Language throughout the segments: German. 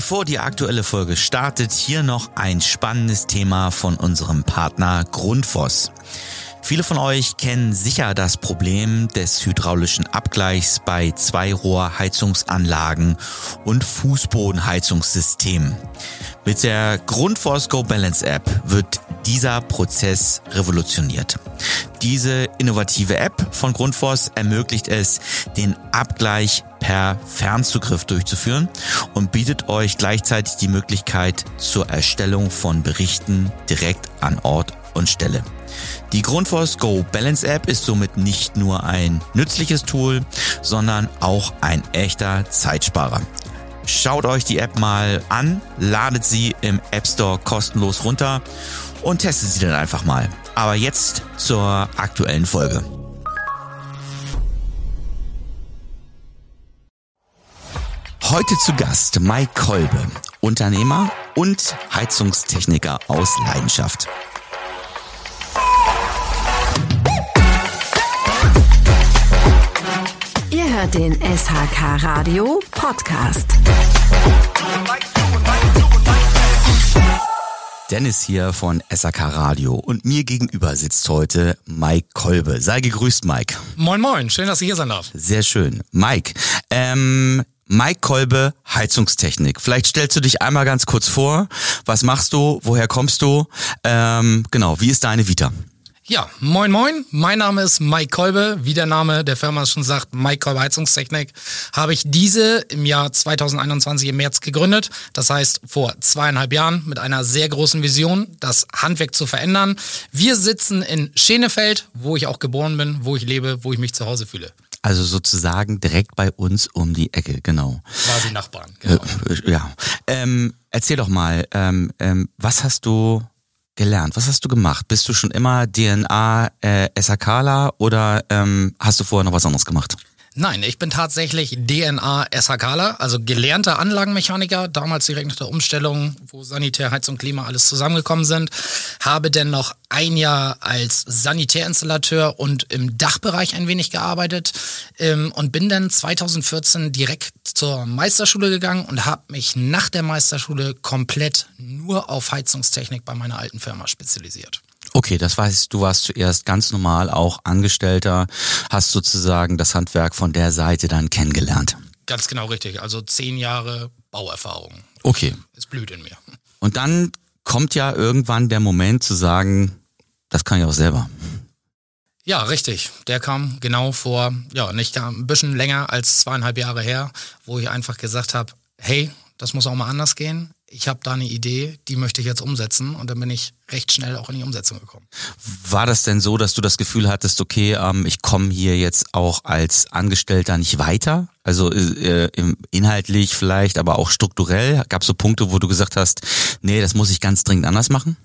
Bevor die aktuelle Folge startet, hier noch ein spannendes Thema von unserem Partner Grundfos. Viele von euch kennen sicher das Problem des hydraulischen Abgleichs bei Zweirohrheizungsanlagen und Fußbodenheizungssystemen. Mit der Grundforce Go Balance App wird dieser Prozess revolutioniert. Diese innovative App von Grundfos ermöglicht es, den Abgleich per Fernzugriff durchzuführen und bietet euch gleichzeitig die Möglichkeit zur Erstellung von Berichten direkt an Ort und Stelle. Die Grundfos Go Balance App ist somit nicht nur ein nützliches Tool, sondern auch ein echter Zeitsparer. Schaut euch die App mal an, ladet sie im App Store kostenlos runter und testet sie dann einfach mal. Aber jetzt zur aktuellen Folge. Heute zu Gast Mike Kolbe, Unternehmer und Heizungstechniker aus Leidenschaft. Hört den SHK Radio Podcast. Dennis hier von SAK Radio und mir gegenüber sitzt heute Mike Kolbe. Sei gegrüßt, Mike. Moin, moin. Schön, dass ich hier sein darf. Sehr schön. Mike, ähm, Mike Kolbe, Heizungstechnik. Vielleicht stellst du dich einmal ganz kurz vor. Was machst du? Woher kommst du? Ähm, genau, wie ist deine Vita? Ja, moin moin, mein Name ist Mike Kolbe, wie der Name der Firma schon sagt, Mike Kolbe Heizungstechnik, habe ich diese im Jahr 2021 im März gegründet, das heißt vor zweieinhalb Jahren mit einer sehr großen Vision, das Handwerk zu verändern. Wir sitzen in Schenefeld, wo ich auch geboren bin, wo ich lebe, wo ich mich zu Hause fühle. Also sozusagen direkt bei uns um die Ecke, genau. Quasi Nachbarn, genau. Äh, ja. Ähm, erzähl doch mal, ähm, ähm, was hast du gelernt? Was hast du gemacht? Bist du schon immer DNA äh, SAKler oder ähm, hast du vorher noch was anderes gemacht? Nein, ich bin tatsächlich DNA SHKler, also gelernter Anlagenmechaniker, damals direkt nach der Umstellung, wo Sanitär, Heizung, Klima alles zusammengekommen sind. Habe dann noch ein Jahr als Sanitärinstallateur und im Dachbereich ein wenig gearbeitet ähm, und bin dann 2014 direkt zur Meisterschule gegangen und habe mich nach der Meisterschule komplett nur auf Heizungstechnik bei meiner alten Firma spezialisiert. Okay, das heißt, du warst zuerst ganz normal auch Angestellter, hast sozusagen das Handwerk von der Seite dann kennengelernt. Ganz genau richtig. Also zehn Jahre Bauerfahrung. Okay. Es blüht in mir. Und dann kommt ja irgendwann der Moment zu sagen, das kann ich auch selber. Ja, richtig. Der kam genau vor, ja, nicht ein bisschen länger als zweieinhalb Jahre her, wo ich einfach gesagt habe, hey, das muss auch mal anders gehen. Ich habe da eine Idee, die möchte ich jetzt umsetzen und dann bin ich recht schnell auch in die Umsetzung gekommen. War das denn so, dass du das Gefühl hattest, okay, ähm, ich komme hier jetzt auch als Angestellter nicht weiter? Also äh, inhaltlich vielleicht, aber auch strukturell? Gab es so Punkte, wo du gesagt hast, nee, das muss ich ganz dringend anders machen?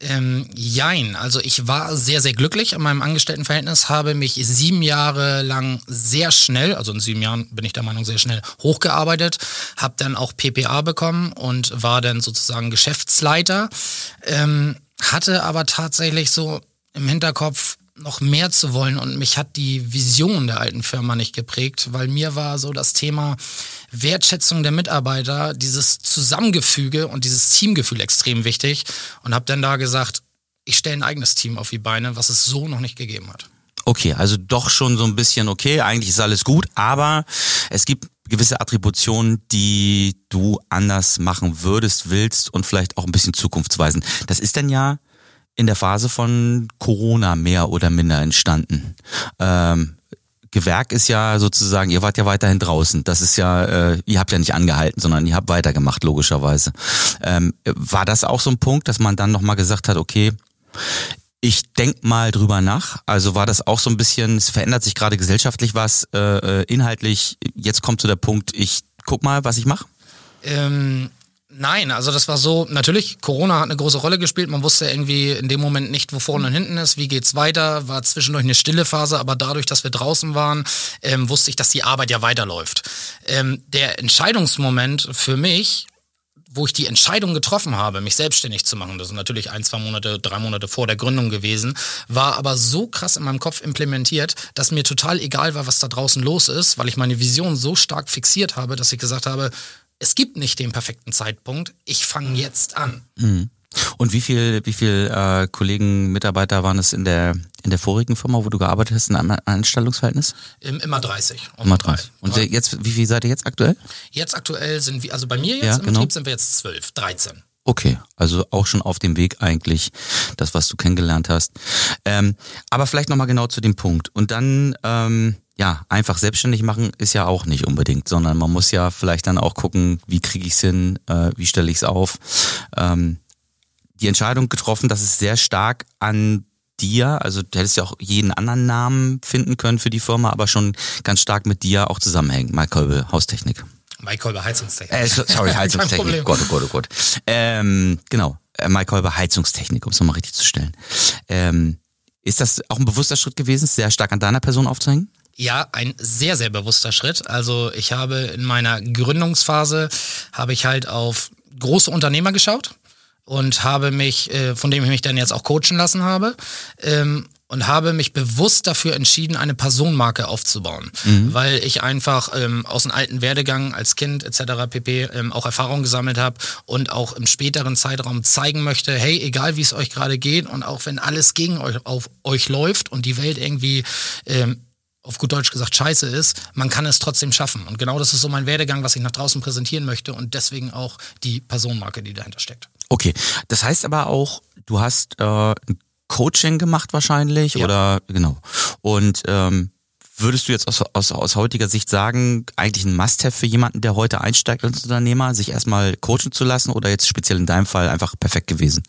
Ähm, jein, also ich war sehr, sehr glücklich in meinem Angestelltenverhältnis, habe mich sieben Jahre lang sehr schnell, also in sieben Jahren bin ich der Meinung sehr schnell hochgearbeitet, habe dann auch PPA bekommen und war dann sozusagen Geschäftsleiter. Ähm, hatte aber tatsächlich so im Hinterkopf noch mehr zu wollen und mich hat die Vision der alten Firma nicht geprägt, weil mir war so das Thema Wertschätzung der Mitarbeiter, dieses Zusammengefüge und dieses Teamgefühl extrem wichtig und habe dann da gesagt, ich stelle ein eigenes Team auf die Beine, was es so noch nicht gegeben hat. Okay, also doch schon so ein bisschen okay, eigentlich ist alles gut, aber es gibt gewisse Attributionen, die du anders machen würdest, willst und vielleicht auch ein bisschen zukunftsweisend. Das ist denn ja in der Phase von Corona mehr oder minder entstanden. Ähm, Gewerk ist ja sozusagen, ihr wart ja weiterhin draußen. Das ist ja, äh, ihr habt ja nicht angehalten, sondern ihr habt weitergemacht, logischerweise. Ähm, war das auch so ein Punkt, dass man dann nochmal gesagt hat, okay, ich denk mal drüber nach. Also war das auch so ein bisschen, es verändert sich gerade gesellschaftlich was, äh, äh inhaltlich, jetzt kommt zu der Punkt, ich guck mal, was ich mache? Ähm, Nein, also das war so, natürlich, Corona hat eine große Rolle gespielt. Man wusste irgendwie in dem Moment nicht, wo vorne und hinten ist, wie geht's weiter, war zwischendurch eine stille Phase, aber dadurch, dass wir draußen waren, ähm, wusste ich, dass die Arbeit ja weiterläuft. Ähm, der Entscheidungsmoment für mich, wo ich die Entscheidung getroffen habe, mich selbstständig zu machen, das ist natürlich ein, zwei Monate, drei Monate vor der Gründung gewesen, war aber so krass in meinem Kopf implementiert, dass mir total egal war, was da draußen los ist, weil ich meine Vision so stark fixiert habe, dass ich gesagt habe, es gibt nicht den perfekten Zeitpunkt, ich fange jetzt an. Mhm. Und wie viel, wie viel äh, Kollegen, Mitarbeiter waren es in der in der vorigen Firma, wo du gearbeitet hast, in einem Anstellungsverhältnis? Immer 30. Immer 30. Und jetzt, wie viel seid ihr jetzt aktuell? Jetzt aktuell sind wir, also bei mir jetzt Ja, im genau. Betrieb sind wir jetzt 12, 13. Okay, also auch schon auf dem Weg eigentlich, das, was du kennengelernt hast. Ähm, aber vielleicht nochmal genau zu dem Punkt. Und dann, ähm, ja, einfach selbstständig machen ist ja auch nicht unbedingt, sondern man muss ja vielleicht dann auch gucken, wie kriege ich es hin, äh, wie stelle ich es auf. Ähm, die Entscheidung getroffen, dass es sehr stark an dir, also du hättest ja auch jeden anderen Namen finden können für die Firma, aber schon ganz stark mit dir auch zusammenhängt. Mike Kolbe, Haustechnik. Mike Kolber, Heizungstechnik. Äh, so- sorry, Heizungstechnik. Gott, oh Gott, oh Gott. Ähm, genau, äh, Mike Kolber, Heizungstechnik, um es nochmal richtig zu stellen. Ähm, ist das auch ein bewusster Schritt gewesen, sehr stark an deiner Person aufzuhängen? Ja, ein sehr, sehr bewusster Schritt. Also ich habe in meiner Gründungsphase, habe ich halt auf große Unternehmer geschaut und habe mich, äh, von dem ich mich dann jetzt auch coachen lassen habe, ähm, und habe mich bewusst dafür entschieden, eine Personenmarke aufzubauen, weil ich einfach ähm, aus dem alten Werdegang als Kind etc. pp. Ähm, auch Erfahrung gesammelt habe und auch im späteren Zeitraum zeigen möchte, hey, egal wie es euch gerade geht und auch wenn alles gegen euch auf euch läuft und die Welt irgendwie ähm, auf gut Deutsch gesagt scheiße ist, man kann es trotzdem schaffen. Und genau das ist so mein Werdegang, was ich nach draußen präsentieren möchte und deswegen auch die Personenmarke, die dahinter steckt. Okay, das heißt aber auch, du hast äh, ein Coaching gemacht wahrscheinlich Ja. oder genau. Und ähm, würdest du jetzt aus, aus, aus heutiger Sicht sagen, eigentlich ein Must-have für jemanden, der heute einsteigt als Unternehmer, sich erstmal coachen zu lassen oder jetzt speziell in deinem Fall einfach perfekt gewesen?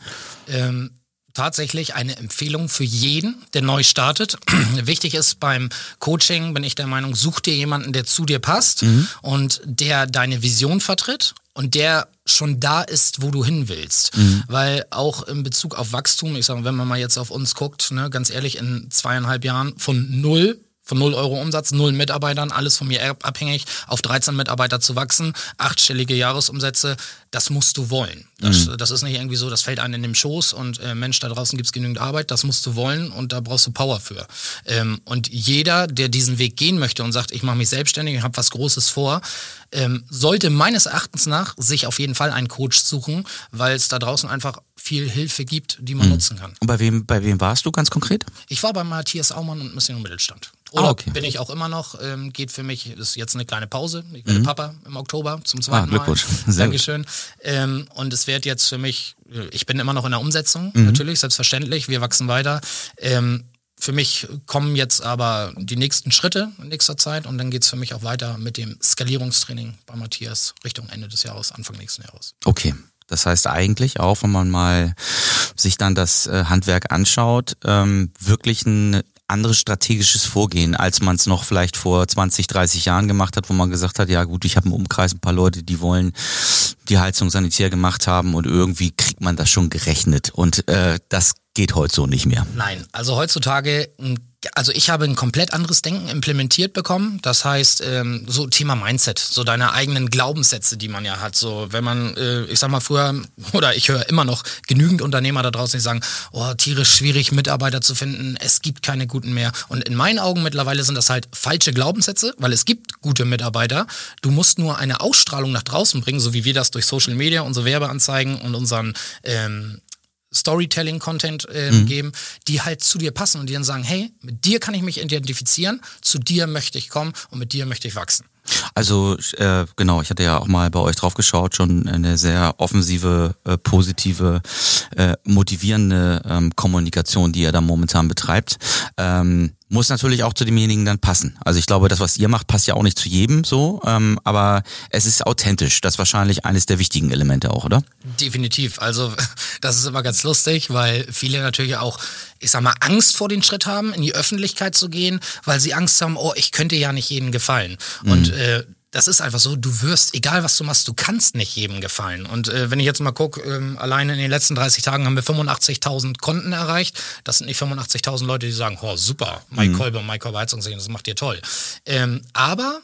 ähm, tatsächlich eine Empfehlung für jeden, der neu startet. Wichtig ist beim Coaching, bin ich der Meinung, such dir jemanden, der zu dir passt und der deine Vision vertritt und der schon da ist, wo du hin willst. Weil auch in Bezug auf Wachstum, ich sage, wenn man mal jetzt auf uns guckt, ne, ganz ehrlich, in zweieinhalb Jahren von null von 0 Euro Umsatz, null Mitarbeitern, alles von mir ab- abhängig, auf 13 Mitarbeiter zu wachsen, achtstellige Jahresumsätze, das musst du wollen. Das, das ist nicht irgendwie so, das fällt einem in den Schoß und äh, Mensch, da draußen gibt's genügend Arbeit, das musst du wollen und da brauchst du Power für. Ähm, und jeder, der diesen Weg gehen möchte und sagt, ich mache mich selbstständig, ich habe was Großes vor, ähm, sollte meines Erachtens nach sich auf jeden Fall einen Coach suchen, weil es da draußen einfach viel Hilfe gibt, die man nutzen kann. Und bei wem, bei wem warst du ganz konkret? Ich war bei Matthias Aumann und Mission Mittelstand. Oder Ah, okay. bin ich auch immer noch, ähm, geht für mich, ist jetzt eine kleine Pause. Ich werde Papa im Oktober zum zweiten Mhm. Ah, Glückwunsch. Mal. Sehr gut. Dankeschön. Ähm, und es wird jetzt für mich, äh, ich bin immer noch in der Umsetzung, Mhm. natürlich, selbstverständlich, wir wachsen weiter. Ähm, für mich kommen jetzt aber die nächsten Schritte in nächster Zeit und dann geht's für mich auch weiter mit dem Skalierungstraining bei Matthias Richtung Ende des Jahres, Anfang nächsten Jahres. Okay. Das heißt eigentlich auch, wenn man mal sich dann das äh, Handwerk anschaut, ähm, wirklich ein anderes strategisches Vorgehen, als man es noch vielleicht vor 20, 30 Jahren gemacht hat, wo man gesagt hat, ja gut, ich habe im Umkreis ein paar Leute, die wollen die Heizung sanitär gemacht haben und irgendwie kriegt man das schon gerechnet. Und äh, das geht heute so nicht mehr. Nein, also heutzutage, also ich habe ein komplett anderes Denken implementiert bekommen. Das heißt, ähm, so Thema Mindset, so deine eigenen Glaubenssätze, die man ja hat. So, wenn man, äh, ich sag mal früher, oder ich höre immer noch genügend Unternehmer da draußen, die sagen, oh, tierisch schwierig, Mitarbeiter zu finden, es gibt keine guten mehr. Und in meinen Augen mittlerweile sind das halt falsche Glaubenssätze, weil es gibt gute Mitarbeiter. Du musst nur eine Ausstrahlung nach draußen bringen, so wie wir das durch Social Media, unsere Werbeanzeigen und unseren ähm, Storytelling-Content ähm, geben, die halt zu dir passen und die dann sagen, hey, mit dir kann ich mich identifizieren, zu dir möchte ich kommen und mit dir möchte ich wachsen. Also äh, genau, ich hatte ja auch mal bei euch drauf geschaut, schon eine sehr offensive, äh, positive, äh, motivierende ähm, Kommunikation, die ihr da momentan betreibt. Ähm, muss natürlich auch zu demjenigen dann passen. Also ich glaube, das, was ihr macht, passt ja auch nicht zu jedem so, ähm, aber es ist authentisch. Das ist wahrscheinlich eines der wichtigen Elemente auch, oder? Definitiv. Also das ist immer ganz lustig, weil viele natürlich auch, ich sag mal, Angst vor den Schritt haben, in die Öffentlichkeit zu gehen, weil sie Angst haben, oh, ich könnte ja nicht jedem gefallen. Und äh, das ist einfach so, du wirst, egal was du machst, du kannst nicht jedem gefallen. Und äh, wenn ich jetzt mal gucke, ähm, alleine in den letzten 30 Tagen haben wir 85.000 Konten erreicht. Das sind nicht 85.000 Leute, die sagen, oh super, Mike Kolbe und Mike Kolbe Heizungssehen, das macht ihr toll. Ähm, aber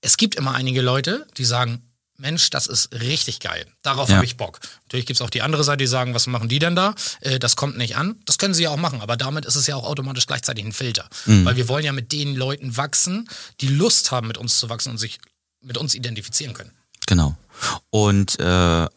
es gibt immer einige Leute, die sagen, Mensch, das ist richtig geil. Darauf Ja. habe ich Bock. Natürlich gibt's auch die andere Seite, die sagen, was machen die denn da? Äh, das kommt nicht an. Das können sie ja auch machen, aber damit ist es ja auch automatisch gleichzeitig ein Filter. Weil wir wollen ja mit den Leuten wachsen, die Lust haben, mit uns zu wachsen und sich mit uns identifizieren können. Genau. Und äh,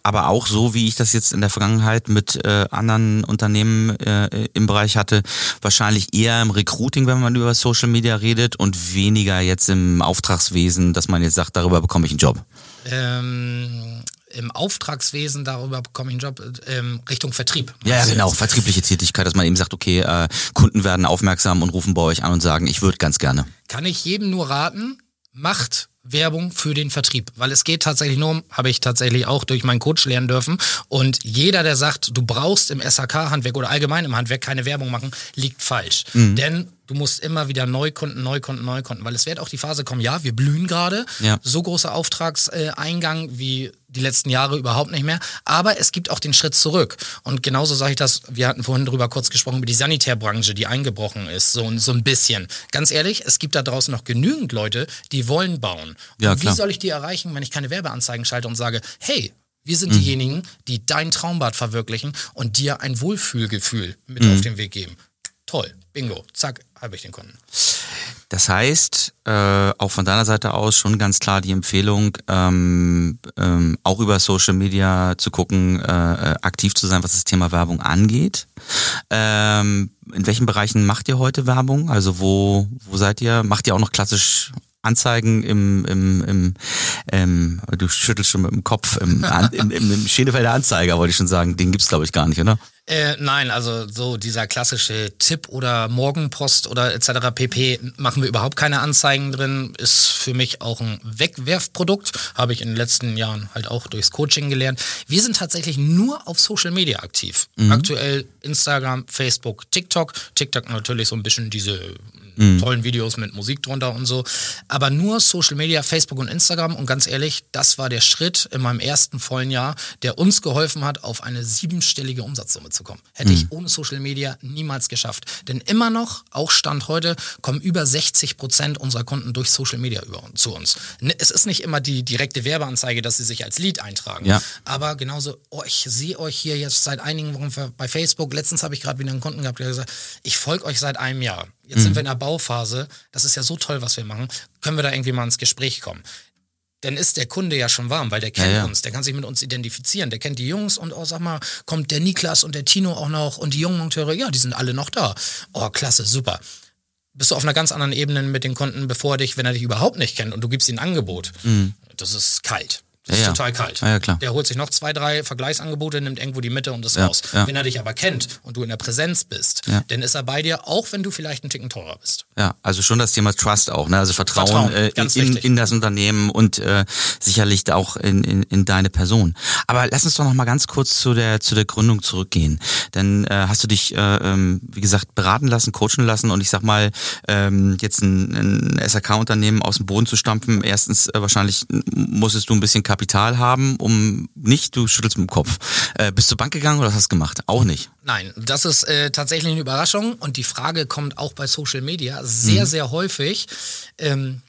aber auch so, wie ich das jetzt in der Vergangenheit mit äh, anderen Unternehmen äh, im Bereich hatte, wahrscheinlich eher im Recruiting, wenn man über Social Media redet und weniger jetzt im Auftragswesen, dass man jetzt sagt, darüber bekomme ich einen Job. Ähm, Im Auftragswesen, darüber bekomme ich einen Job, ähm, Richtung Vertrieb. Ja, du genau, vertriebliche Tätigkeit, dass man eben sagt, okay, äh, Kunden werden aufmerksam und rufen bei euch an und sagen, ich würde ganz gerne. Kann ich jedem nur raten, macht Werbung für den Vertrieb, weil es geht tatsächlich nur um, habe ich tatsächlich auch durch meinen Coach lernen dürfen. Und jeder, der sagt, du brauchst im SHK-Handwerk oder allgemein im Handwerk keine Werbung machen, liegt falsch. Denn du musst immer wieder Neukunden, Neukunden, Neukunden, weil es wird auch die Phase kommen, ja, wir blühen gerade, Ja. so großer Auftragseingang wie die letzten Jahre überhaupt nicht mehr. Aber es gibt auch den Schritt zurück. Und genauso sage ich das, wir hatten vorhin drüber kurz gesprochen, über die Sanitärbranche, die eingebrochen ist, so, so ein bisschen. Ganz ehrlich, es gibt da draußen noch genügend Leute, die wollen bauen. Ja, und wie klar. soll ich die erreichen, wenn ich keine Werbeanzeigen schalte und sage, hey, wir Mhm. sind diejenigen, die dein Traumbad verwirklichen und dir ein Wohlfühlgefühl mit Mhm. auf den Weg geben. Toll, bingo, zack, habe ich den Kunden. Das heißt, äh, auch von deiner Seite aus schon ganz klar die Empfehlung, ähm, ähm, auch über Social Media zu gucken, äh, äh, aktiv zu sein, was das Thema Werbung angeht. Ähm, in welchen Bereichen macht ihr heute Werbung? Also wo, wo seid ihr? Macht ihr auch noch klassisch Anzeigen im, im, im ähm, du schüttelst schon mit dem Kopf, im, im, im, im Schenefelder Anzeiger, wollte ich schon sagen. Den gibt's glaube ich gar nicht, oder? Äh, nein, also so dieser klassische Tipp oder Morgenpost oder etc. pp. machen wir überhaupt keine Anzeigen drin. Ist für mich auch ein Wegwerfprodukt. Habe ich in den letzten Jahren halt auch durchs Coaching gelernt. Wir sind tatsächlich nur auf Social Media aktiv. Aktuell Instagram, Facebook, TikTok. TikTok natürlich so ein bisschen diese tollen Videos mit Musik drunter und so. Aber nur Social Media, Facebook und Instagram. Und ganz ehrlich, das war der Schritt in meinem ersten vollen Jahr, der uns geholfen hat, auf eine siebenstellige Umsatzsumme zu kommen. Hätte ich ohne Social Media niemals geschafft. Denn immer noch, auch Stand heute, kommen über 60 Prozent unserer Kunden durch Social Media über, zu uns. Ne, Es ist nicht immer die direkte Werbeanzeige, dass sie sich als Lead eintragen. Ja. Aber genauso, oh, ich sehe euch hier jetzt seit einigen Wochen bei Facebook. Letztens habe ich gerade wieder einen Kunden gehabt, der gesagt ich folge euch seit einem Jahr. Jetzt Mhm. sind wir in der Bauphase. Das ist ja so toll, was wir machen. Können wir da irgendwie mal ins Gespräch kommen? Dann ist der Kunde ja schon warm, weil der kennt Ja, ja. uns, der kann sich mit uns identifizieren, der kennt die Jungs und oh, sag mal, kommt der Niklas und der Tino auch noch und die jungen Monteure, ja, die sind alle noch da. Oh, klasse, super. Bist du auf einer ganz anderen Ebene mit den Kunden, bevor er dich, wenn er dich überhaupt nicht kennt und du gibst ihm ein Angebot. Das ist kalt. Das. Ja, ist total kalt. Ja, ja, klar. Der holt sich noch zwei, drei Vergleichsangebote, nimmt irgendwo die Mitte und ist raus. Wenn er dich aber kennt und du in der Präsenz bist, dann ist er bei dir, auch wenn du vielleicht einen Ticken teurer bist. Ja, also schon das Thema Trust auch, ne? Also Vertrauen, Vertrauen, äh, in, in das Unternehmen und äh, sicherlich auch in, in, in deine Person. Aber lass uns doch noch mal ganz kurz zu der zu der Gründung zurückgehen. Denn äh, hast du dich, äh, ähm, wie gesagt, beraten lassen, coachen lassen und ich sag mal, ähm, jetzt ein, ein SAK-Unternehmen aus dem Boden zu stampfen. Erstens äh, wahrscheinlich musstest du ein bisschen Kapital haben, um nicht, du schüttelst mit dem Kopf. Äh, bist du Bank gegangen oder hast du gemacht? Auch nicht. Nein, das ist äh, tatsächlich eine Überraschung und die Frage kommt auch bei Social Media sehr, Mhm. sehr häufig. Ähm,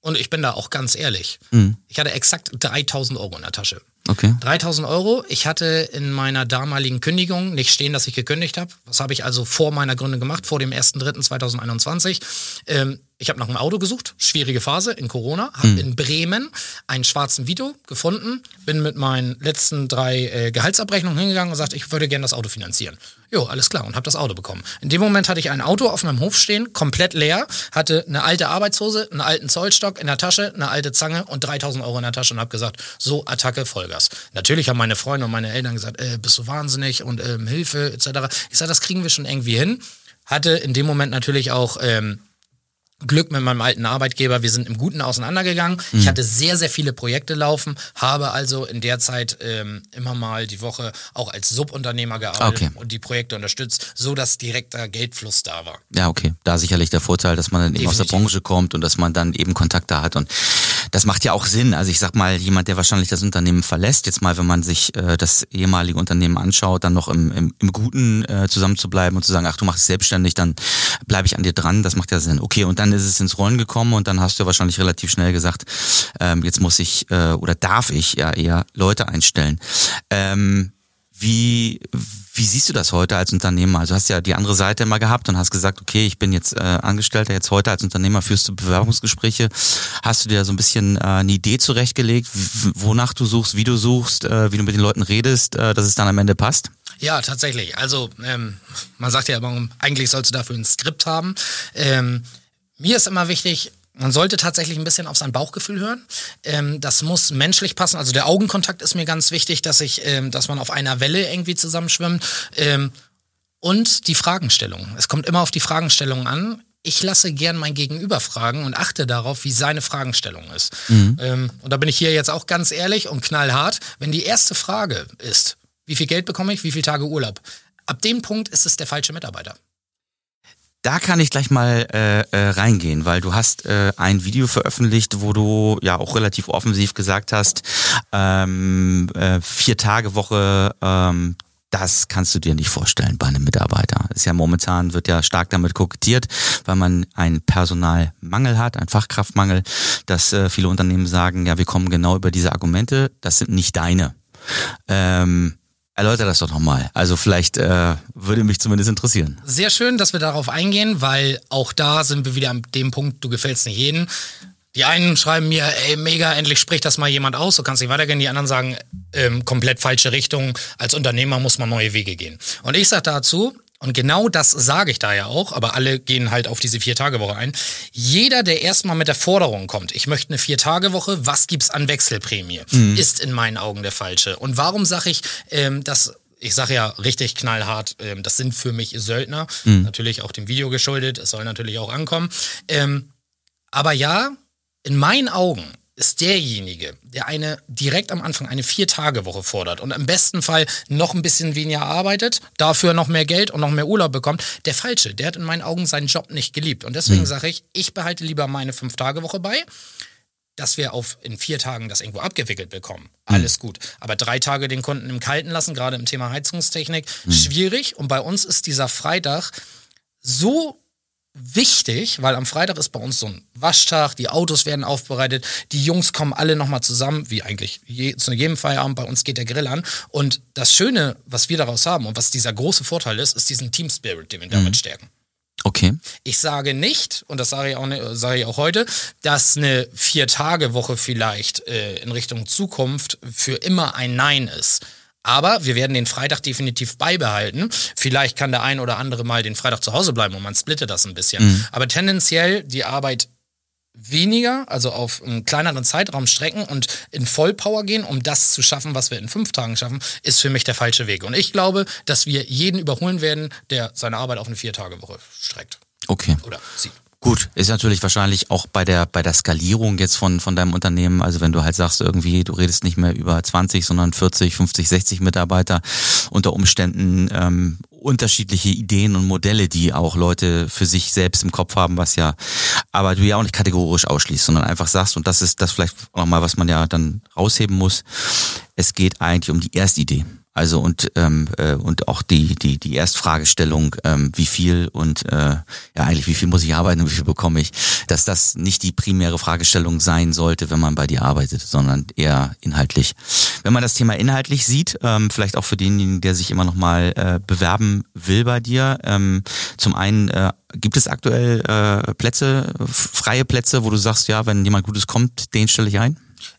und ich bin da auch ganz ehrlich. Mhm. Ich hatte exakt 3000 Euro in der Tasche. Okay. 3000 Euro. Ich hatte in meiner damaligen Kündigung nicht stehen, dass ich gekündigt habe. Was habe ich also vor meiner Gründung gemacht, vor dem 1.3.2021? Ähm, ich habe nach einem Auto gesucht, schwierige Phase in Corona, habe in Bremen einen schwarzen Vito gefunden, bin mit meinen letzten drei äh, Gehaltsabrechnungen hingegangen und sagte, ich würde gerne das Auto finanzieren. Jo, alles klar und habe das Auto bekommen. In dem Moment hatte ich ein Auto auf meinem Hof stehen, komplett leer, hatte eine alte Arbeitshose, einen alten Zollstock in der Tasche, eine alte Zange und 3000 Euro in der Tasche und habe gesagt, so Attacke, Vollgas. Natürlich haben meine Freunde und meine Eltern gesagt, äh, bist du wahnsinnig und ähm, Hilfe etc. Ich sage, das kriegen wir schon irgendwie hin. Hatte in dem Moment natürlich auch ähm, Glück mit meinem alten Arbeitgeber. Wir sind im Guten auseinandergegangen. Mhm. Ich hatte sehr, sehr viele Projekte laufen, habe also in der Zeit ähm, immer mal die Woche auch als Subunternehmer gearbeitet Okay. und die Projekte unterstützt, so dass direkter Geldfluss da war. Ja, okay. Da sicherlich der Vorteil, dass man dann eben aus der. Branche kommt und dass man dann eben Kontakte hat. Und das macht ja auch Sinn. Also ich sag mal, jemand, der wahrscheinlich das Unternehmen verlässt, jetzt mal, wenn man sich äh, das ehemalige Unternehmen anschaut, dann noch im, im, im Guten äh, zusammen zu bleiben und zu sagen, ach, du machst es selbstständig, dann bleibe ich an dir dran. Das macht ja Sinn. Okay, und dann ist es ins Rollen gekommen und dann hast du wahrscheinlich relativ schnell gesagt, ähm, jetzt muss ich äh, oder darf ich ja eher Leute einstellen. Ähm, wie Wie siehst du das heute als Unternehmer? Also hast ja die andere Seite immer gehabt und hast gesagt, okay, ich bin jetzt äh, Angestellter, jetzt heute als Unternehmer führst du Bewerbungsgespräche. Hast du dir so ein bisschen äh, eine Idee zurechtgelegt, wonach du suchst, wie du suchst, äh, wie du mit den Leuten redest, äh, dass es dann am Ende passt? Ja, tatsächlich. Also ähm, man sagt ja eigentlich sollst du dafür ein Skript haben. Ähm, mir ist immer wichtig, man sollte tatsächlich ein bisschen auf sein Bauchgefühl hören. Ähm, das muss menschlich passen. Also der Augenkontakt ist mir ganz wichtig, dass ich, ähm, dass man auf einer Welle irgendwie zusammenschwimmt. Ähm, und die Fragenstellung. Es kommt immer auf die Fragestellung an. Ich lasse gern mein Gegenüber fragen und achte darauf, wie seine Fragestellung ist. Mhm. Ähm, und da bin ich hier jetzt auch ganz ehrlich und knallhart. Wenn die erste Frage ist, wie viel Geld bekomme ich, wie viele Tage Urlaub, ab dem Punkt ist es der falsche Mitarbeiter. Da kann ich gleich mal äh, äh, reingehen, weil du hast äh, ein Video veröffentlicht, wo du ja auch relativ offensiv gesagt hast, ähm, äh, vier Tage Woche, ähm, das kannst du dir nicht vorstellen bei einem Mitarbeiter. Ist ja momentan wird ja stark damit kokettiert, weil man einen Personalmangel hat, einen Fachkraftmangel, dass äh, viele Unternehmen sagen, ja, wir kommen genau über diese Argumente, das sind nicht deine. Ähm, Erläuter das doch nochmal. Also vielleicht äh, würde mich zumindest interessieren. Sehr schön, dass wir darauf eingehen, weil auch da sind wir wieder an dem Punkt, du gefällst nicht jeden. Die einen schreiben mir, ey, mega, endlich spricht das mal jemand aus, so kannst nicht weitergehen. Die anderen sagen, ähm, komplett falsche Richtung. Als Unternehmer muss man neue Wege gehen. Und ich sage dazu, und genau das sage ich da ja auch, aber alle gehen halt auf diese Vier-Tage-Woche ein. Jeder, der erstmal mit der Forderung kommt, ich möchte eine Vier-Tage-Woche, was gibt's an Wechselprämie, mhm. ist in meinen Augen der falsche. Und warum sage ich, ähm, dass ich sage ja richtig knallhart, ähm, das sind für mich Söldner, mhm. natürlich auch dem Video geschuldet, es soll natürlich auch ankommen. Ähm, aber ja, in meinen Augen ist derjenige, der eine direkt am Anfang eine Vier-Tage-Woche fordert und im besten Fall noch ein bisschen weniger arbeitet, dafür noch mehr Geld und noch mehr Urlaub bekommt, der Falsche. Der hat in meinen Augen seinen Job nicht geliebt. Und deswegen mhm. sage ich, ich behalte lieber meine Fünf-Tage-Woche bei dass wir auf in vier Tagen das irgendwo abgewickelt bekommen. Alles mhm. gut. Aber drei Tage den Kunden im Kalten lassen, gerade im Thema Heizungstechnik, mhm. schwierig. Und bei uns ist dieser Freitag so wichtig, weil am Freitag ist bei uns so ein Waschtag, die Autos werden aufbereitet, die Jungs kommen alle nochmal zusammen, wie eigentlich je, zu jedem Feierabend, bei uns geht der Grill an. Und das Schöne, was wir daraus haben und was dieser große Vorteil ist, ist diesen Team Spirit, den wir damit mhm. stärken. Okay. Ich sage nicht, und das sage ich auch, ne, sage ich auch heute, dass eine Vier-Tage-Woche vielleicht äh, in Richtung Zukunft für immer ein Nein ist. Aber wir werden den Freitag definitiv beibehalten. Vielleicht kann der ein oder andere mal den Freitag zu Hause bleiben und man splittet das ein bisschen. Mhm. Aber tendenziell die Arbeit weniger, also auf einen kleineren Zeitraum strecken und in Vollpower gehen, um das zu schaffen, was wir in fünf Tagen schaffen, ist für mich der falsche Weg. Und ich glaube, dass wir jeden überholen werden, der seine Arbeit auf eine Vier-Tage-Woche streckt. Okay. Oder sieht. Gut, ist natürlich wahrscheinlich auch bei der bei der Skalierung jetzt von von deinem Unternehmen, also wenn du halt sagst irgendwie, du redest nicht mehr über 20, sondern 40, 50, 60 Mitarbeiter, unter Umständen ähm, unterschiedliche Ideen und Modelle, die auch Leute für sich selbst im Kopf haben, was ja, aber du ja auch nicht kategorisch ausschließt, sondern einfach sagst, und das ist das vielleicht nochmal, was man ja dann rausheben muss, es geht eigentlich um die Erstidee. Also und ähm, äh, und auch die die die Erstfragestellung, ähm, wie viel und äh, ja eigentlich wie viel muss ich arbeiten und wie viel bekomme ich, dass das nicht die primäre Fragestellung sein sollte, wenn man bei dir arbeitet, sondern eher inhaltlich. Wenn man das Thema inhaltlich sieht, ähm, vielleicht auch für denjenigen, der sich immer noch mal äh, bewerben will bei dir, ähm, zum einen äh, gibt es aktuell äh, Plätze, freie Plätze, wo du sagst, ja, wenn jemand Gutes kommt, den stelle ich ein?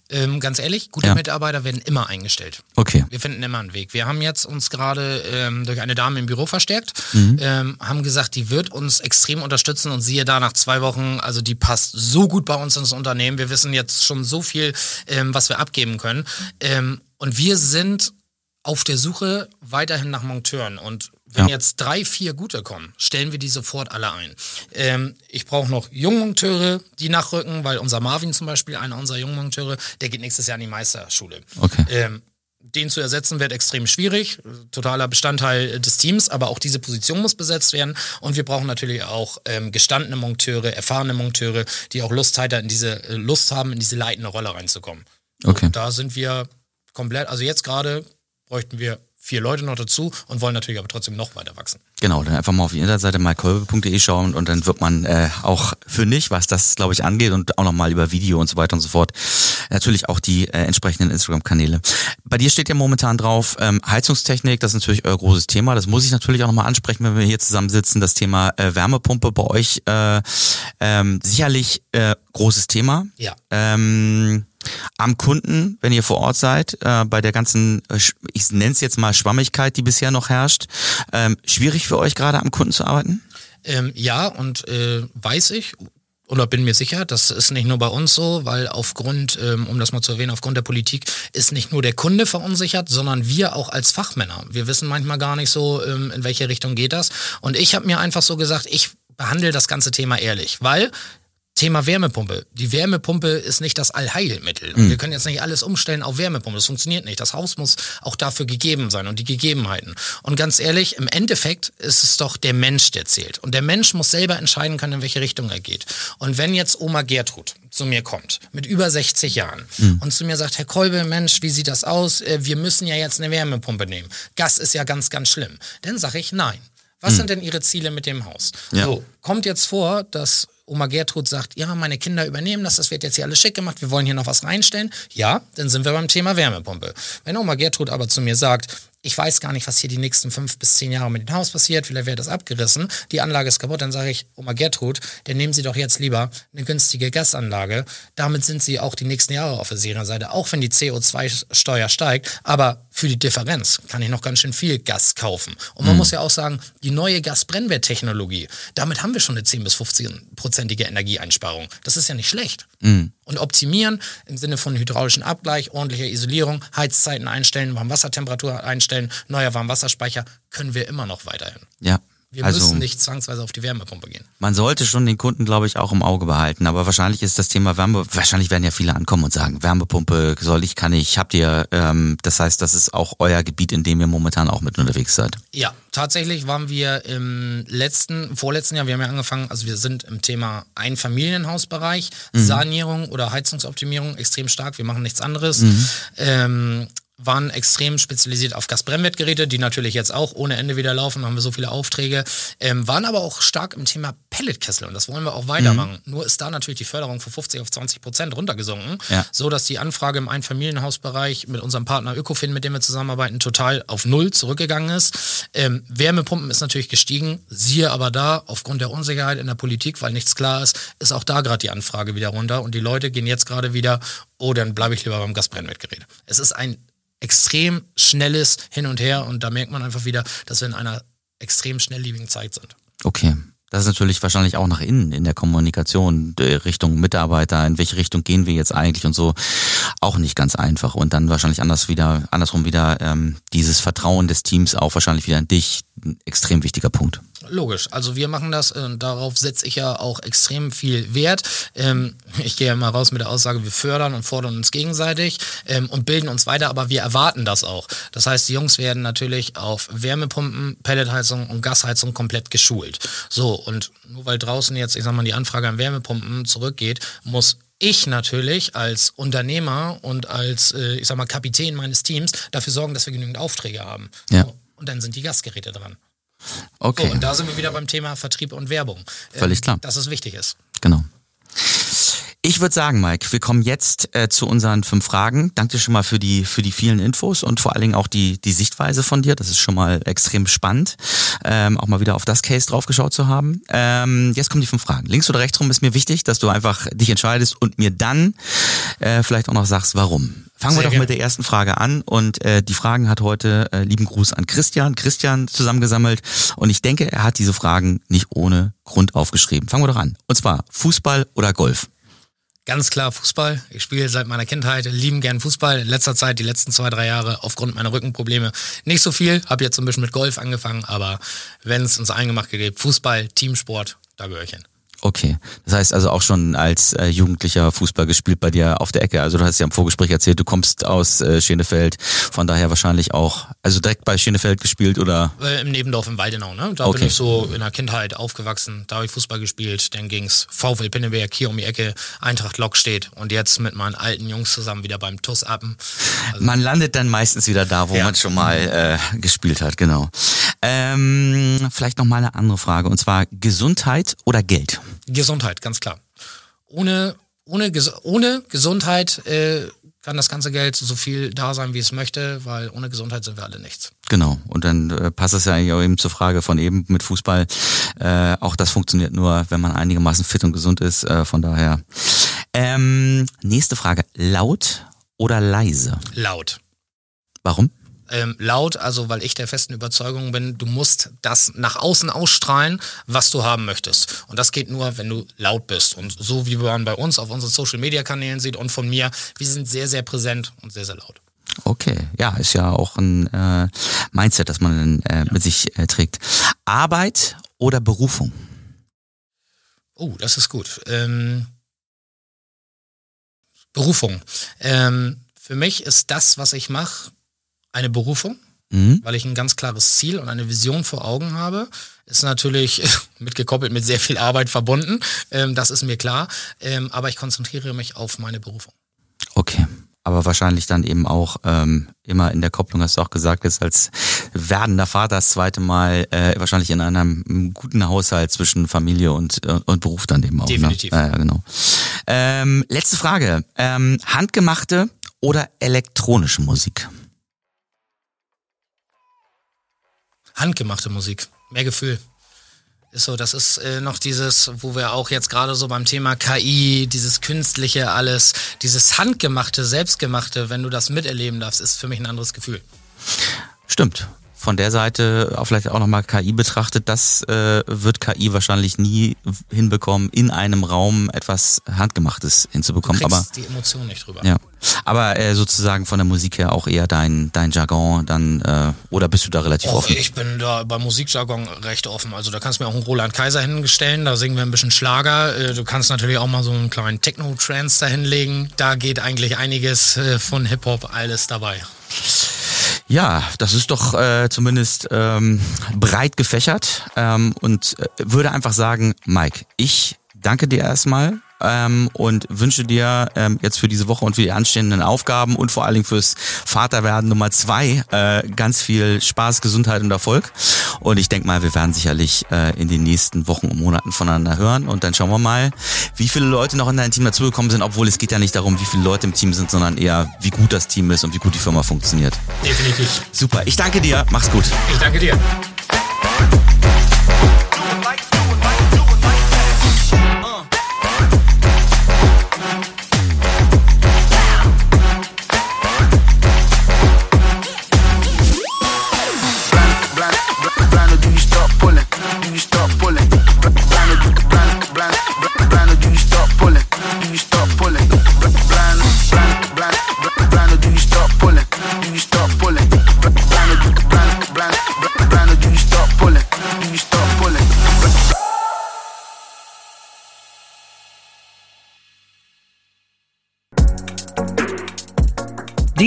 Ähm, ganz ehrlich, gute ja. Mitarbeiter werden immer eingestellt. Okay. Wir finden immer einen Weg. Wir haben jetzt uns gerade ähm, durch eine Dame im Büro verstärkt, mhm. ähm, haben gesagt, die wird uns extrem unterstützen und siehe da nach zwei Wochen, also die passt so gut bei uns ins Unternehmen. Wir wissen jetzt schon so viel, ähm, was wir abgeben können. Ähm, und wir sind auf der Suche weiterhin nach Monteuren und wenn ja. jetzt drei, vier gute kommen, stellen wir die sofort alle ein. Ähm, ich brauche noch Jungmonteure, die nachrücken, weil unser Marvin zum Beispiel, einer unserer Jungmonteure, der geht nächstes Jahr in die Meisterschule. Okay. Ähm, den zu ersetzen wird extrem schwierig, totaler Bestandteil des Teams, aber auch diese Position muss besetzt werden und wir brauchen natürlich auch ähm, gestandene Monteure, erfahrene Monteure, die auch Lust, in diese, äh, Lust haben, in diese leitende Rolle reinzukommen. Okay. Und da sind wir komplett, also jetzt gerade bräuchten wir vier Leute noch dazu und wollen natürlich aber trotzdem noch weiter wachsen. Genau, dann einfach mal auf die Internetseite mykolbe.de schauen und dann wird man äh, auch für nicht, was das, glaube ich, angeht und auch nochmal über Video und so weiter und so fort, natürlich auch die äh, entsprechenden Instagram-Kanäle. Bei dir steht ja momentan drauf ähm, Heizungstechnik, das ist natürlich euer großes Thema. Das muss ich natürlich auch nochmal ansprechen, wenn wir hier zusammensitzen. Das Thema äh, Wärmepumpe bei euch äh, ähm, sicherlich äh, großes Thema. Ja. Ähm, am Kunden, wenn ihr vor Ort seid, äh, bei der ganzen, äh, ich nenne es jetzt mal Schwammigkeit, die bisher noch herrscht, ähm, schwierig für euch gerade am Kunden zu arbeiten? Ähm, ja, und äh, weiß ich oder bin mir sicher, das ist nicht nur bei uns so, weil aufgrund, ähm, um das mal zu erwähnen, aufgrund der Politik ist nicht nur der Kunde verunsichert, sondern wir auch als Fachmänner. Wir wissen manchmal gar nicht so, ähm, in welche Richtung geht das. Und ich habe mir einfach so gesagt, ich behandle das ganze Thema ehrlich, weil Thema Wärmepumpe. Die Wärmepumpe ist nicht das Allheilmittel. Mhm. Wir können jetzt nicht alles umstellen auf Wärmepumpe. Das funktioniert nicht. Das Haus muss auch dafür gegeben sein und die Gegebenheiten. Und ganz ehrlich, im Endeffekt ist es doch der Mensch, der zählt. Und der Mensch muss selber entscheiden können, in welche Richtung er geht. Und wenn jetzt Oma Gertrud zu mir kommt, mit über 60 Jahren, mhm. und zu mir sagt, Herr Kolbe, Mensch, wie sieht das aus? Äh, wir müssen ja jetzt eine Wärmepumpe nehmen. Gas ist ja ganz, ganz schlimm. Dann sage ich nein. Was hm. sind denn Ihre Ziele mit dem Haus? Ja. So, kommt jetzt vor, dass Oma Gertrud sagt, ja, meine Kinder übernehmen das, das wird jetzt hier alles schick gemacht, wir wollen hier noch was reinstellen. Ja, dann sind wir beim Thema Wärmepumpe. Wenn Oma Gertrud aber zu mir sagt, ich weiß gar nicht, was hier die nächsten fünf bis zehn Jahre mit dem Haus passiert, vielleicht wird das abgerissen, die Anlage ist kaputt, dann sage ich, Oma Gertrud, dann nehmen Sie doch jetzt lieber eine günstige Gasanlage. Damit sind Sie auch die nächsten Jahre auf der Serienseite, auch wenn die CO2-Steuer steigt, aber für die Differenz kann ich noch ganz schön viel Gas kaufen. Und man mhm. muss ja auch sagen, die neue Gasbrennwerttechnologie, damit haben wir schon eine 10 bis 15-prozentige Energieeinsparung. Das ist ja nicht schlecht. Mhm. Und optimieren im Sinne von hydraulischen Abgleich, ordentlicher Isolierung, Heizzeiten einstellen, Warmwassertemperatur einstellen, neuer Warmwasserspeicher, können wir immer noch weiterhin. Ja. Wir also, müssen nicht zwangsweise auf die Wärmepumpe gehen. Man sollte schon den Kunden, glaube ich, auch im Auge behalten. Aber wahrscheinlich ist das Thema Wärme, wahrscheinlich werden ja viele ankommen und sagen, Wärmepumpe soll ich, kann ich, habt ihr, ähm, das heißt, das ist auch euer Gebiet, in dem ihr momentan auch mit unterwegs seid. Ja, tatsächlich waren wir im letzten, vorletzten Jahr, wir haben ja angefangen, also wir sind im Thema Einfamilienhausbereich, mhm. Sanierung oder Heizungsoptimierung extrem stark, wir machen nichts anderes. Mhm. Ähm, waren extrem spezialisiert auf Gasbrennwertgeräte, die natürlich jetzt auch ohne Ende wieder laufen, haben wir so viele Aufträge, ähm, waren aber auch stark im Thema Pelletkessel und das wollen wir auch weitermachen. Mhm. Nur ist da natürlich die Förderung von 50 auf 20 Prozent runtergesunken, ja. so dass die Anfrage im Einfamilienhausbereich mit unserem Partner Ökofin, mit dem wir zusammenarbeiten, total auf Null zurückgegangen ist. Ähm, Wärmepumpen ist natürlich gestiegen, siehe aber da, aufgrund der Unsicherheit in der Politik, weil nichts klar ist, ist auch da gerade die Anfrage wieder runter und die Leute gehen jetzt gerade wieder, oh, dann bleibe ich lieber beim Gasbrennwertgerät. Es ist ein extrem schnelles Hin und Her und da merkt man einfach wieder, dass wir in einer extrem schnelllebigen Zeit sind. Okay. Das ist natürlich wahrscheinlich auch nach innen in der Kommunikation Richtung Mitarbeiter, in welche Richtung gehen wir jetzt eigentlich und so auch nicht ganz einfach und dann wahrscheinlich anders wieder andersrum wieder ähm, dieses Vertrauen des Teams auch wahrscheinlich wieder in dich ein extrem wichtiger Punkt. Logisch. Also wir machen das und äh, darauf setze ich ja auch extrem viel Wert. Ähm, ich gehe ja mal raus mit der Aussage, wir fördern und fordern uns gegenseitig ähm, und bilden uns weiter, aber wir erwarten das auch. Das heißt, die Jungs werden natürlich auf Wärmepumpen, Pelletheizung und Gasheizung komplett geschult. So, und nur weil draußen jetzt, ich sag mal, die Anfrage an Wärmepumpen zurückgeht, muss ich natürlich als Unternehmer und als, äh, ich sag mal, Kapitän meines Teams dafür sorgen, dass wir genügend Aufträge haben. Ja. Und dann sind die Gasgeräte dran. Okay. So, und da sind wir wieder beim Thema Vertrieb und Werbung. Völlig klar. Dass es wichtig ist. Genau. Ich würde sagen, Mike, wir kommen jetzt äh, zu unseren fünf Fragen. Danke dir schon mal für die für die vielen Infos und vor allen Dingen auch die die Sichtweise von dir. Das ist schon mal extrem spannend, ähm, auch mal wieder auf das Case draufgeschaut zu haben. Ähm, jetzt kommen die fünf Fragen. Links oder rechts rum ist mir wichtig, dass du einfach dich entscheidest und mir dann äh, vielleicht auch noch sagst, warum. Fangen Sehr wir doch gerne. mit der ersten Frage an und äh, die Fragen hat heute äh, lieben Gruß an Christian, Christian zusammengesammelt und ich denke, er hat diese Fragen nicht ohne Grund aufgeschrieben. Fangen wir doch an. Und zwar Fußball oder Golf? Ganz klar Fußball. Ich spiele seit meiner Kindheit, lieben gern Fußball. In letzter Zeit, die letzten zwei, drei Jahre, aufgrund meiner Rückenprobleme nicht so viel. Habe jetzt ein bisschen mit Golf angefangen, aber wenn es uns Eingemachte gibt, Fußball, Teamsport, da gehöre ich hin. Okay, das heißt also auch schon als äh, Jugendlicher Fußball gespielt bei dir auf der Ecke. Also du hast ja im Vorgespräch erzählt, du kommst aus äh, Schenefeld, von daher wahrscheinlich auch, also direkt bei Schenefeld gespielt oder? Äh, Im Nebendorf in Weidenau, ne? Da Okay. bin ich so in der Kindheit aufgewachsen, da habe ich Fußball gespielt, dann ging's VfL Pinneberg hier um die Ecke, Eintracht Lok steht und jetzt mit meinen alten Jungs zusammen wieder beim TUS Appen. Also, Man landet dann meistens wieder da, wo Ja. man schon mal äh, gespielt hat, genau. Ähm, vielleicht noch mal eine andere Frage und zwar Gesundheit oder Geld? Gesundheit, ganz klar. Ohne, ohne, ohne Gesundheit äh, kann das ganze Geld so viel da sein, wie es möchte, weil ohne Gesundheit sind wir alle nichts. Genau. Und dann äh, passt es ja eigentlich auch eben zur Frage von eben mit Fußball. Äh, auch das funktioniert nur, wenn man einigermaßen fit und gesund ist. Äh, von daher. Ähm, nächste Frage. Laut oder leise? Laut. Warum? Ähm, laut, also weil ich der festen Überzeugung bin, du musst das nach außen ausstrahlen, was du haben möchtest. Und das geht nur, wenn du laut bist. Und so wie man bei uns auf unseren Social Media Kanälen sieht und von mir, wir sind sehr, sehr präsent und sehr, sehr laut. Okay, ja, ist ja auch ein äh, Mindset, das man äh, mit sich äh, trägt. Arbeit oder Berufung? Oh, das ist gut. Ähm, Berufung. Ähm, für mich ist das, was ich mache, eine Berufung, Mhm. weil ich ein ganz klares Ziel und eine Vision vor Augen habe. Ist natürlich mitgekoppelt mit sehr viel Arbeit verbunden, ähm, das ist mir klar. Ähm, aber ich konzentriere mich auf meine Berufung. Okay. Aber wahrscheinlich dann eben auch ähm, immer in der Kopplung, hast du auch gesagt, jetzt als werdender Vater das zweite Mal äh, wahrscheinlich in einem guten Haushalt zwischen Familie und, äh, und Beruf dann eben auch. Definitiv. Ne? Ja, ja, genau. Ähm, letzte Frage. Ähm, handgemachte oder elektronische Musik? Handgemachte Musik, mehr Gefühl. Ist so, das ist äh, noch dieses, wo wir auch jetzt gerade so beim Thema KI, dieses künstliche alles, dieses handgemachte, selbstgemachte, wenn du das miterleben darfst, ist für mich ein anderes Gefühl. Stimmt. Von der Seite auch vielleicht auch nochmal KI betrachtet, das äh, wird KI wahrscheinlich nie hinbekommen, in einem Raum etwas Handgemachtes Du hinzubekommen. kriegst Aber die Emotion nicht drüber. ja, aber äh, sozusagen von der Musik her auch eher dein dein Jargon dann äh, oder bist du da relativ Och, offen? ich bin da beim Musikjargon recht offen. Also da kannst du mir auch einen Roland Kaiser hingestellen, da singen wir ein bisschen Schlager. Äh, Du kannst natürlich auch mal so einen kleinen Techno-Trance da hinlegen. Da geht eigentlich einiges äh, von Hip-Hop, alles dabei. Ja, das ist doch äh, zumindest ähm, breit gefächert. Ähm, und äh, würde einfach sagen, Mike, ich danke dir erstmal ähm, und wünsche dir ähm, jetzt für diese Woche und für die anstehenden Aufgaben und vor allen Dingen fürs Vaterwerden Nummer zwei äh, ganz viel Spaß, Gesundheit und Erfolg. Und ich denke mal, wir werden sicherlich äh, in den nächsten Wochen und Monaten voneinander hören und dann schauen wir mal, wie viele Leute noch in dein Team dazugekommen sind, obwohl es geht ja nicht darum, wie viele Leute im Team sind, sondern eher, wie gut das Team ist und wie gut die Firma funktioniert. Definitiv. Super, ich danke dir, mach's gut. Ich danke dir.